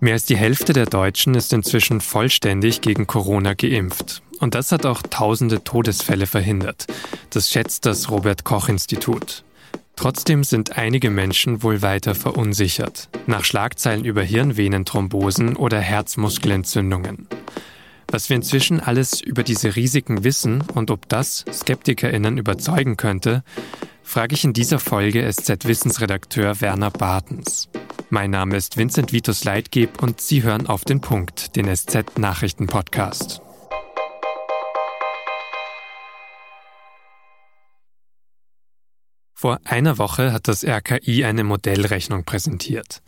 Mehr als die Hälfte der Deutschen ist inzwischen vollständig gegen Corona geimpft. Und das hat auch tausende Todesfälle verhindert. Das schätzt das Robert Koch Institut. Trotzdem sind einige Menschen wohl weiter verunsichert. Nach Schlagzeilen über Hirnvenenthrombosen oder Herzmuskelentzündungen. Was wir inzwischen alles über diese Risiken wissen und ob das SkeptikerInnen überzeugen könnte, frage ich in dieser Folge SZ-Wissensredakteur Werner Bartens. Mein Name ist Vincent Vitus Leitgeb und Sie hören auf den Punkt, den SZ-Nachrichten-Podcast. Vor einer Woche hat das RKI eine Modellrechnung präsentiert.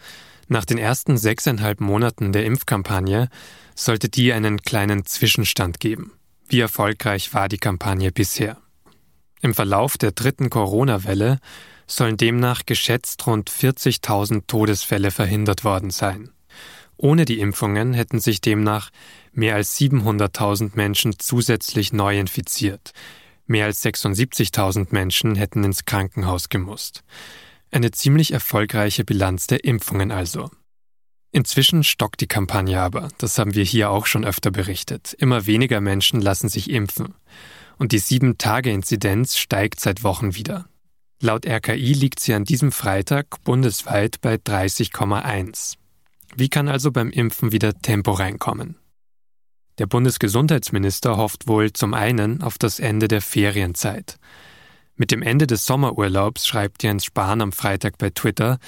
Nach den ersten sechseinhalb Monaten der Impfkampagne sollte die einen kleinen Zwischenstand geben. Wie erfolgreich war die Kampagne bisher? Im Verlauf der dritten Corona-Welle sollen demnach geschätzt rund 40.000 Todesfälle verhindert worden sein. Ohne die Impfungen hätten sich demnach mehr als 700.000 Menschen zusätzlich neu infiziert. Mehr als 76.000 Menschen hätten ins Krankenhaus gemusst. Eine ziemlich erfolgreiche Bilanz der Impfungen also. Inzwischen stockt die Kampagne aber, das haben wir hier auch schon öfter berichtet. Immer weniger Menschen lassen sich impfen. Und die 7-Tage-Inzidenz steigt seit Wochen wieder. Laut RKI liegt sie an diesem Freitag bundesweit bei 30,1. Wie kann also beim Impfen wieder Tempo reinkommen? Der Bundesgesundheitsminister hofft wohl zum einen auf das Ende der Ferienzeit. Mit dem Ende des Sommerurlaubs, schreibt Jens Spahn am Freitag bei Twitter,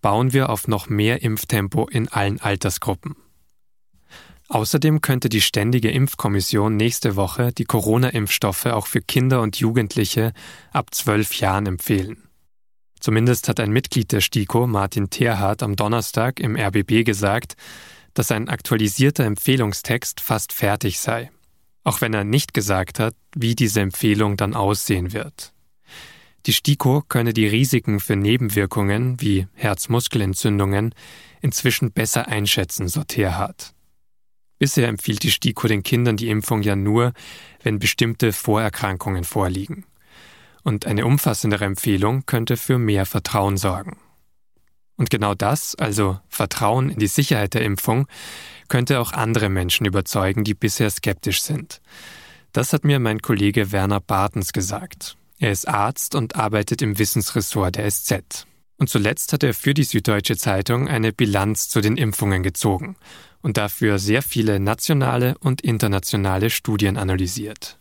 bauen wir auf noch mehr Impftempo in allen Altersgruppen. Außerdem könnte die Ständige Impfkommission nächste Woche die Corona-Impfstoffe auch für Kinder und Jugendliche ab zwölf Jahren empfehlen. Zumindest hat ein Mitglied der STIKO, Martin Terhardt, am Donnerstag im RBB gesagt, dass ein aktualisierter Empfehlungstext fast fertig sei, auch wenn er nicht gesagt hat, wie diese Empfehlung dann aussehen wird. Die STIKO könne die Risiken für Nebenwirkungen wie Herzmuskelentzündungen inzwischen besser einschätzen, so Terhardt. Bisher empfiehlt die STIKO den Kindern die Impfung ja nur, wenn bestimmte Vorerkrankungen vorliegen. Und eine umfassendere Empfehlung könnte für mehr Vertrauen sorgen. Und genau das, also Vertrauen in die Sicherheit der Impfung, könnte auch andere Menschen überzeugen, die bisher skeptisch sind. Das hat mir mein Kollege Werner Bartens gesagt. Er ist Arzt und arbeitet im Wissensressort der SZ. Und zuletzt hat er für die Süddeutsche Zeitung eine Bilanz zu den Impfungen gezogen und dafür sehr viele nationale und internationale Studien analysiert.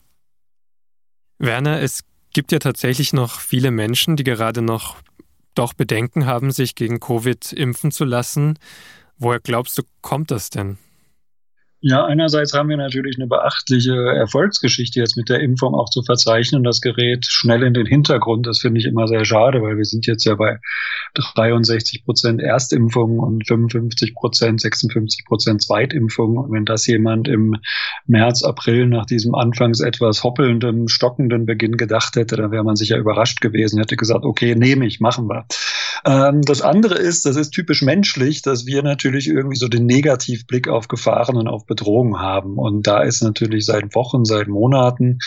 Werner, es gibt ja tatsächlich noch viele Menschen, die gerade noch doch Bedenken haben, sich gegen Covid impfen zu lassen. Woher glaubst du, kommt das denn? Ja, einerseits haben wir natürlich eine beachtliche Erfolgsgeschichte jetzt mit der Impfung auch zu verzeichnen. Das gerät schnell in den Hintergrund. Das finde ich immer sehr schade, weil wir sind jetzt ja bei 63 Prozent Erstimpfungen und 55 Prozent, 56 Prozent Zweitimpfungen. Und wenn das jemand im März, April nach diesem anfangs etwas hoppelnden, stockenden Beginn gedacht hätte, dann wäre man sicher überrascht gewesen, hätte gesagt, okay, nehme ich, machen wir. Ähm, das andere ist, das ist typisch menschlich, dass wir natürlich irgendwie so den Negativblick auf Gefahren und auf Bedrohungen haben. Und da ist natürlich seit Wochen, seit Monaten,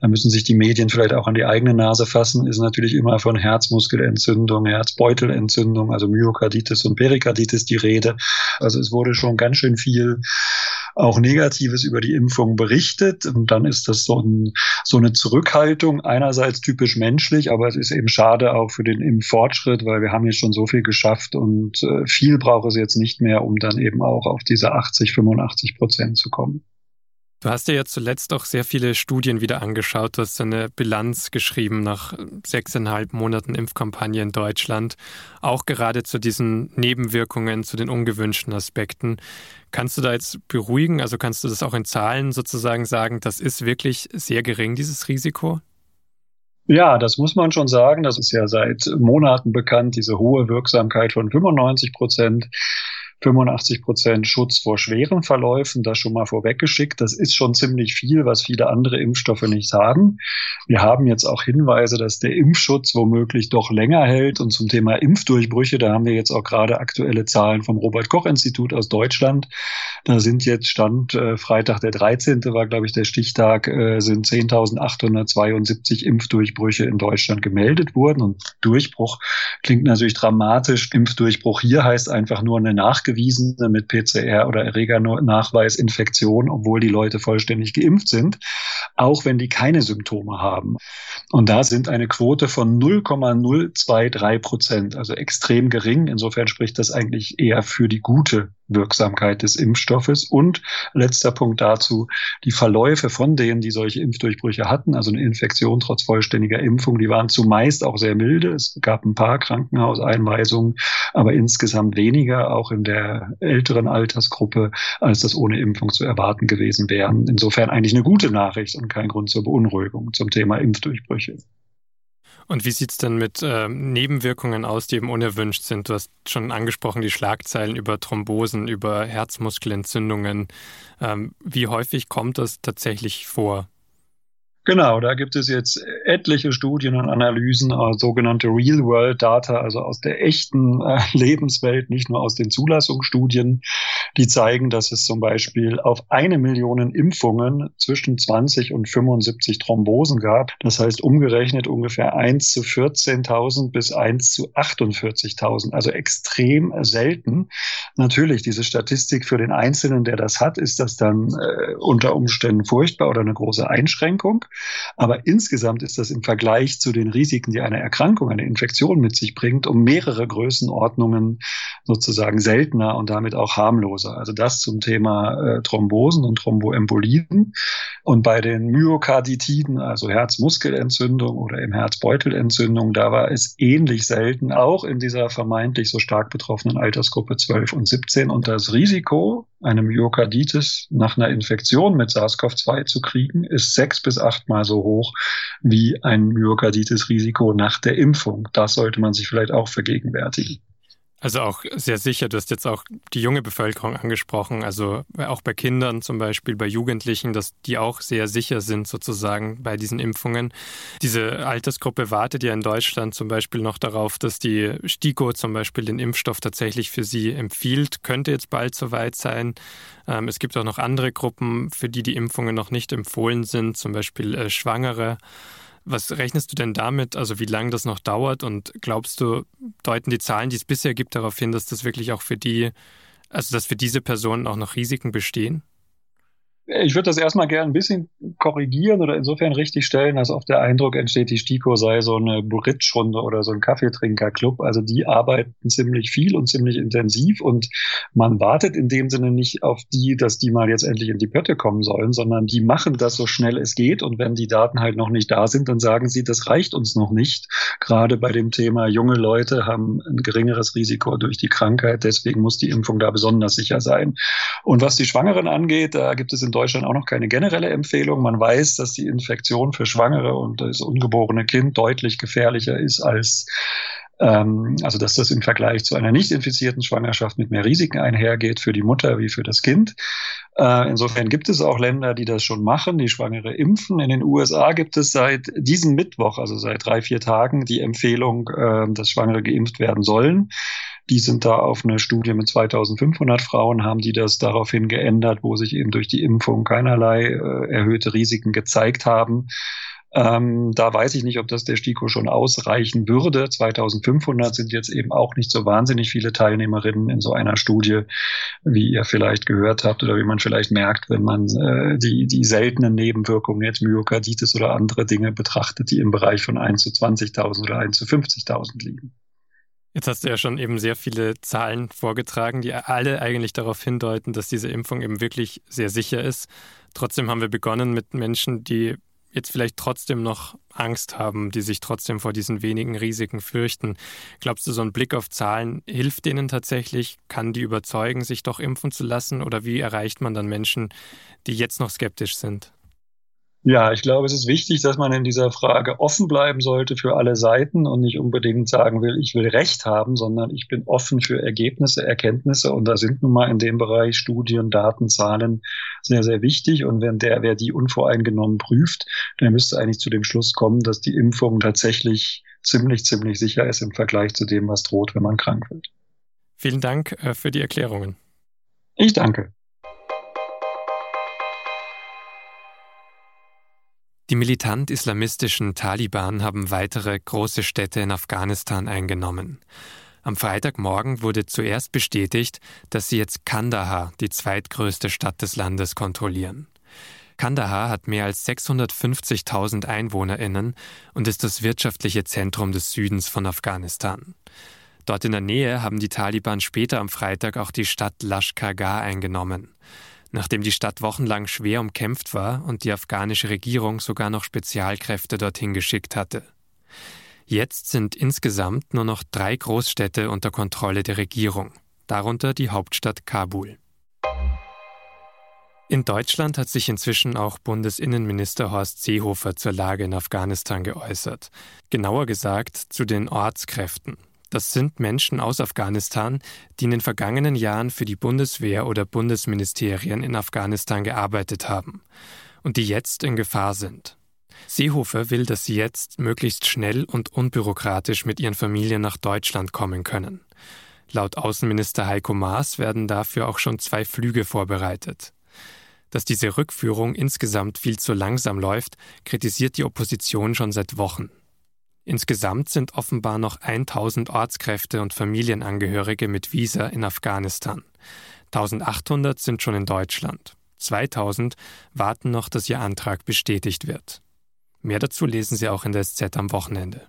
da müssen sich die Medien vielleicht auch an die eigene Nase fassen, ist natürlich immer von Herzmuskelentzündung, Herzbeutelentzündung, also Myokarditis und Perikarditis die Rede. Also es wurde schon ganz schön viel auch Negatives über die Impfung berichtet. Und dann ist das so, ein, so eine Zurückhaltung, einerseits typisch menschlich, aber es ist eben schade auch für den Impffortschritt, weil wir haben jetzt schon so viel geschafft und äh, viel braucht es jetzt nicht mehr, um dann eben auch auf diese 80, 85 Prozent zu kommen. Du hast dir ja zuletzt auch sehr viele Studien wieder angeschaut. Du hast eine Bilanz geschrieben nach sechseinhalb Monaten Impfkampagne in Deutschland, auch gerade zu diesen Nebenwirkungen, zu den ungewünschten Aspekten. Kannst du da jetzt beruhigen? Also kannst du das auch in Zahlen sozusagen sagen, das ist wirklich sehr gering, dieses Risiko? Ja, das muss man schon sagen. Das ist ja seit Monaten bekannt, diese hohe Wirksamkeit von 95 Prozent. 85 Prozent Schutz vor schweren Verläufen, das schon mal vorweggeschickt. Das ist schon ziemlich viel, was viele andere Impfstoffe nicht haben. Wir haben jetzt auch Hinweise, dass der Impfschutz womöglich doch länger hält. Und zum Thema Impfdurchbrüche, da haben wir jetzt auch gerade aktuelle Zahlen vom Robert Koch Institut aus Deutschland. Da sind jetzt Stand äh, Freitag der 13. war, glaube ich, der Stichtag, äh, sind 10.872 Impfdurchbrüche in Deutschland gemeldet worden. Und Durchbruch klingt natürlich dramatisch. Impfdurchbruch hier heißt einfach nur eine Nach nachgewiesene mit PCR oder Erregernachweis Infektion, obwohl die Leute vollständig geimpft sind, auch wenn die keine Symptome haben. Und da sind eine Quote von 0,023 Prozent, also extrem gering. Insofern spricht das eigentlich eher für die gute Wirksamkeit des Impfstoffes. Und letzter Punkt dazu, die Verläufe von denen, die solche Impfdurchbrüche hatten, also eine Infektion trotz vollständiger Impfung, die waren zumeist auch sehr milde. Es gab ein paar Krankenhauseinweisungen, aber insgesamt weniger, auch in der älteren Altersgruppe, als das ohne Impfung zu erwarten gewesen wären. Insofern eigentlich eine gute Nachricht und kein Grund zur Beunruhigung zum Thema Impfdurchbrüche. Und wie sieht es denn mit äh, Nebenwirkungen aus, die eben unerwünscht sind? Du hast schon angesprochen, die Schlagzeilen über Thrombosen, über Herzmuskelentzündungen. Ähm, wie häufig kommt das tatsächlich vor? Genau, da gibt es jetzt etliche Studien und Analysen, äh, sogenannte Real-World-Data, also aus der echten äh, Lebenswelt, nicht nur aus den Zulassungsstudien, die zeigen, dass es zum Beispiel auf eine Million Impfungen zwischen 20 und 75 Thrombosen gab. Das heißt umgerechnet ungefähr 1 zu 14.000 bis 1 zu 48.000, also extrem selten. Natürlich, diese Statistik für den Einzelnen, der das hat, ist das dann äh, unter Umständen furchtbar oder eine große Einschränkung. Aber insgesamt ist das im Vergleich zu den Risiken, die eine Erkrankung, eine Infektion mit sich bringt, um mehrere Größenordnungen sozusagen seltener und damit auch harmloser. Also das zum Thema äh, Thrombosen und Thromboembolien. Und bei den Myokarditiden, also Herzmuskelentzündung oder im Herzbeutelentzündung, da war es ähnlich selten, auch in dieser vermeintlich so stark betroffenen Altersgruppe 12 und 17. Und das Risiko, eine Myokarditis nach einer Infektion mit SARS-CoV-2 zu kriegen, ist sechs bis achtmal so hoch wie ein Myokarditis-Risiko nach der Impfung. Das sollte man sich vielleicht auch vergegenwärtigen. Also auch sehr sicher, du hast jetzt auch die junge Bevölkerung angesprochen, also auch bei Kindern zum Beispiel, bei Jugendlichen, dass die auch sehr sicher sind sozusagen bei diesen Impfungen. Diese Altersgruppe wartet ja in Deutschland zum Beispiel noch darauf, dass die STIKO zum Beispiel den Impfstoff tatsächlich für sie empfiehlt. Könnte jetzt bald soweit sein. Ähm, es gibt auch noch andere Gruppen, für die die Impfungen noch nicht empfohlen sind, zum Beispiel äh, Schwangere. Was rechnest du denn damit, also wie lange das noch dauert? Und glaubst du, deuten die Zahlen, die es bisher gibt, darauf hin, dass das wirklich auch für die, also dass für diese Personen auch noch Risiken bestehen? Ich würde das erstmal gerne ein bisschen korrigieren oder insofern richtig stellen, dass oft der Eindruck entsteht, die STIKO sei so eine Bridge-Runde oder so ein Kaffeetrinker-Club. Also die arbeiten ziemlich viel und ziemlich intensiv und man wartet in dem Sinne nicht auf die, dass die mal jetzt endlich in die Pötte kommen sollen, sondern die machen das so schnell es geht und wenn die Daten halt noch nicht da sind, dann sagen sie, das reicht uns noch nicht. Gerade bei dem Thema junge Leute haben ein geringeres Risiko durch die Krankheit, deswegen muss die Impfung da besonders sicher sein. Und was die Schwangeren angeht, da gibt es in Deutschland auch noch keine generelle Empfehlung. Man weiß, dass die Infektion für Schwangere und das ungeborene Kind deutlich gefährlicher ist als ähm, also dass das im Vergleich zu einer nicht infizierten Schwangerschaft mit mehr Risiken einhergeht für die Mutter wie für das Kind. Äh, insofern gibt es auch Länder, die das schon machen, die Schwangere impfen. In den USA gibt es seit diesem Mittwoch, also seit drei, vier Tagen, die Empfehlung, äh, dass Schwangere geimpft werden sollen. Die sind da auf eine Studie mit 2500 Frauen, haben die das daraufhin geändert, wo sich eben durch die Impfung keinerlei äh, erhöhte Risiken gezeigt haben. Ähm, da weiß ich nicht, ob das der STIKO schon ausreichen würde. 2500 sind jetzt eben auch nicht so wahnsinnig viele Teilnehmerinnen in so einer Studie, wie ihr vielleicht gehört habt oder wie man vielleicht merkt, wenn man äh, die, die seltenen Nebenwirkungen, jetzt Myokarditis oder andere Dinge betrachtet, die im Bereich von 1 zu 20.000 oder 1 zu 50.000 liegen. Jetzt hast du ja schon eben sehr viele Zahlen vorgetragen, die alle eigentlich darauf hindeuten, dass diese Impfung eben wirklich sehr sicher ist. Trotzdem haben wir begonnen mit Menschen, die jetzt vielleicht trotzdem noch Angst haben, die sich trotzdem vor diesen wenigen Risiken fürchten. Glaubst du, so ein Blick auf Zahlen hilft denen tatsächlich? Kann die überzeugen, sich doch impfen zu lassen? Oder wie erreicht man dann Menschen, die jetzt noch skeptisch sind? Ja, ich glaube, es ist wichtig, dass man in dieser Frage offen bleiben sollte für alle Seiten und nicht unbedingt sagen will, ich will Recht haben, sondern ich bin offen für Ergebnisse, Erkenntnisse. Und da sind nun mal in dem Bereich Studien, Daten, Zahlen sehr, sehr wichtig. Und wenn der, wer die unvoreingenommen prüft, der müsste eigentlich zu dem Schluss kommen, dass die Impfung tatsächlich ziemlich, ziemlich sicher ist im Vergleich zu dem, was droht, wenn man krank wird. Vielen Dank äh, für die Erklärungen. Ich danke. Die militant-islamistischen Taliban haben weitere große Städte in Afghanistan eingenommen. Am Freitagmorgen wurde zuerst bestätigt, dass sie jetzt Kandahar, die zweitgrößte Stadt des Landes, kontrollieren. Kandahar hat mehr als 650.000 Einwohnerinnen und ist das wirtschaftliche Zentrum des Südens von Afghanistan. Dort in der Nähe haben die Taliban später am Freitag auch die Stadt Lashkar eingenommen. Nachdem die Stadt wochenlang schwer umkämpft war und die afghanische Regierung sogar noch Spezialkräfte dorthin geschickt hatte. Jetzt sind insgesamt nur noch drei Großstädte unter Kontrolle der Regierung, darunter die Hauptstadt Kabul. In Deutschland hat sich inzwischen auch Bundesinnenminister Horst Seehofer zur Lage in Afghanistan geäußert. Genauer gesagt zu den Ortskräften. Das sind Menschen aus Afghanistan, die in den vergangenen Jahren für die Bundeswehr oder Bundesministerien in Afghanistan gearbeitet haben und die jetzt in Gefahr sind. Seehofer will, dass sie jetzt möglichst schnell und unbürokratisch mit ihren Familien nach Deutschland kommen können. Laut Außenminister Heiko Maas werden dafür auch schon zwei Flüge vorbereitet. Dass diese Rückführung insgesamt viel zu langsam läuft, kritisiert die Opposition schon seit Wochen. Insgesamt sind offenbar noch 1000 Ortskräfte und Familienangehörige mit Visa in Afghanistan. 1800 sind schon in Deutschland. 2000 warten noch, dass ihr Antrag bestätigt wird. Mehr dazu lesen Sie auch in der SZ am Wochenende.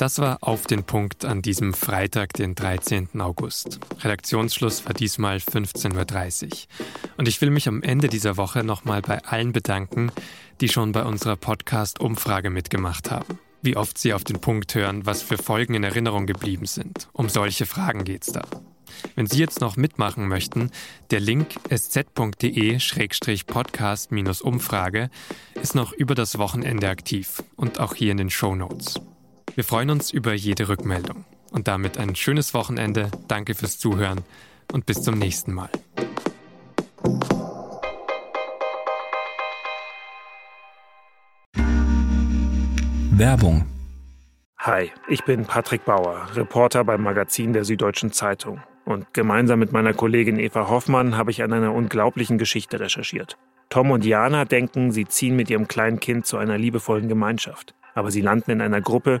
Das war auf den Punkt an diesem Freitag, den 13. August. Redaktionsschluss war diesmal 15.30 Uhr. Und ich will mich am Ende dieser Woche nochmal bei allen bedanken, die schon bei unserer Podcast-Umfrage mitgemacht haben. Wie oft sie auf den Punkt hören, was für Folgen in Erinnerung geblieben sind. Um solche Fragen geht's da. Wenn Sie jetzt noch mitmachen möchten, der Link sz.de-podcast-umfrage ist noch über das Wochenende aktiv und auch hier in den Show Notes. Wir freuen uns über jede Rückmeldung. Und damit ein schönes Wochenende. Danke fürs Zuhören und bis zum nächsten Mal. Werbung. Hi, ich bin Patrick Bauer, Reporter beim Magazin der Süddeutschen Zeitung. Und gemeinsam mit meiner Kollegin Eva Hoffmann habe ich an einer unglaublichen Geschichte recherchiert. Tom und Jana denken, sie ziehen mit ihrem kleinen Kind zu einer liebevollen Gemeinschaft. Aber sie landen in einer Gruppe,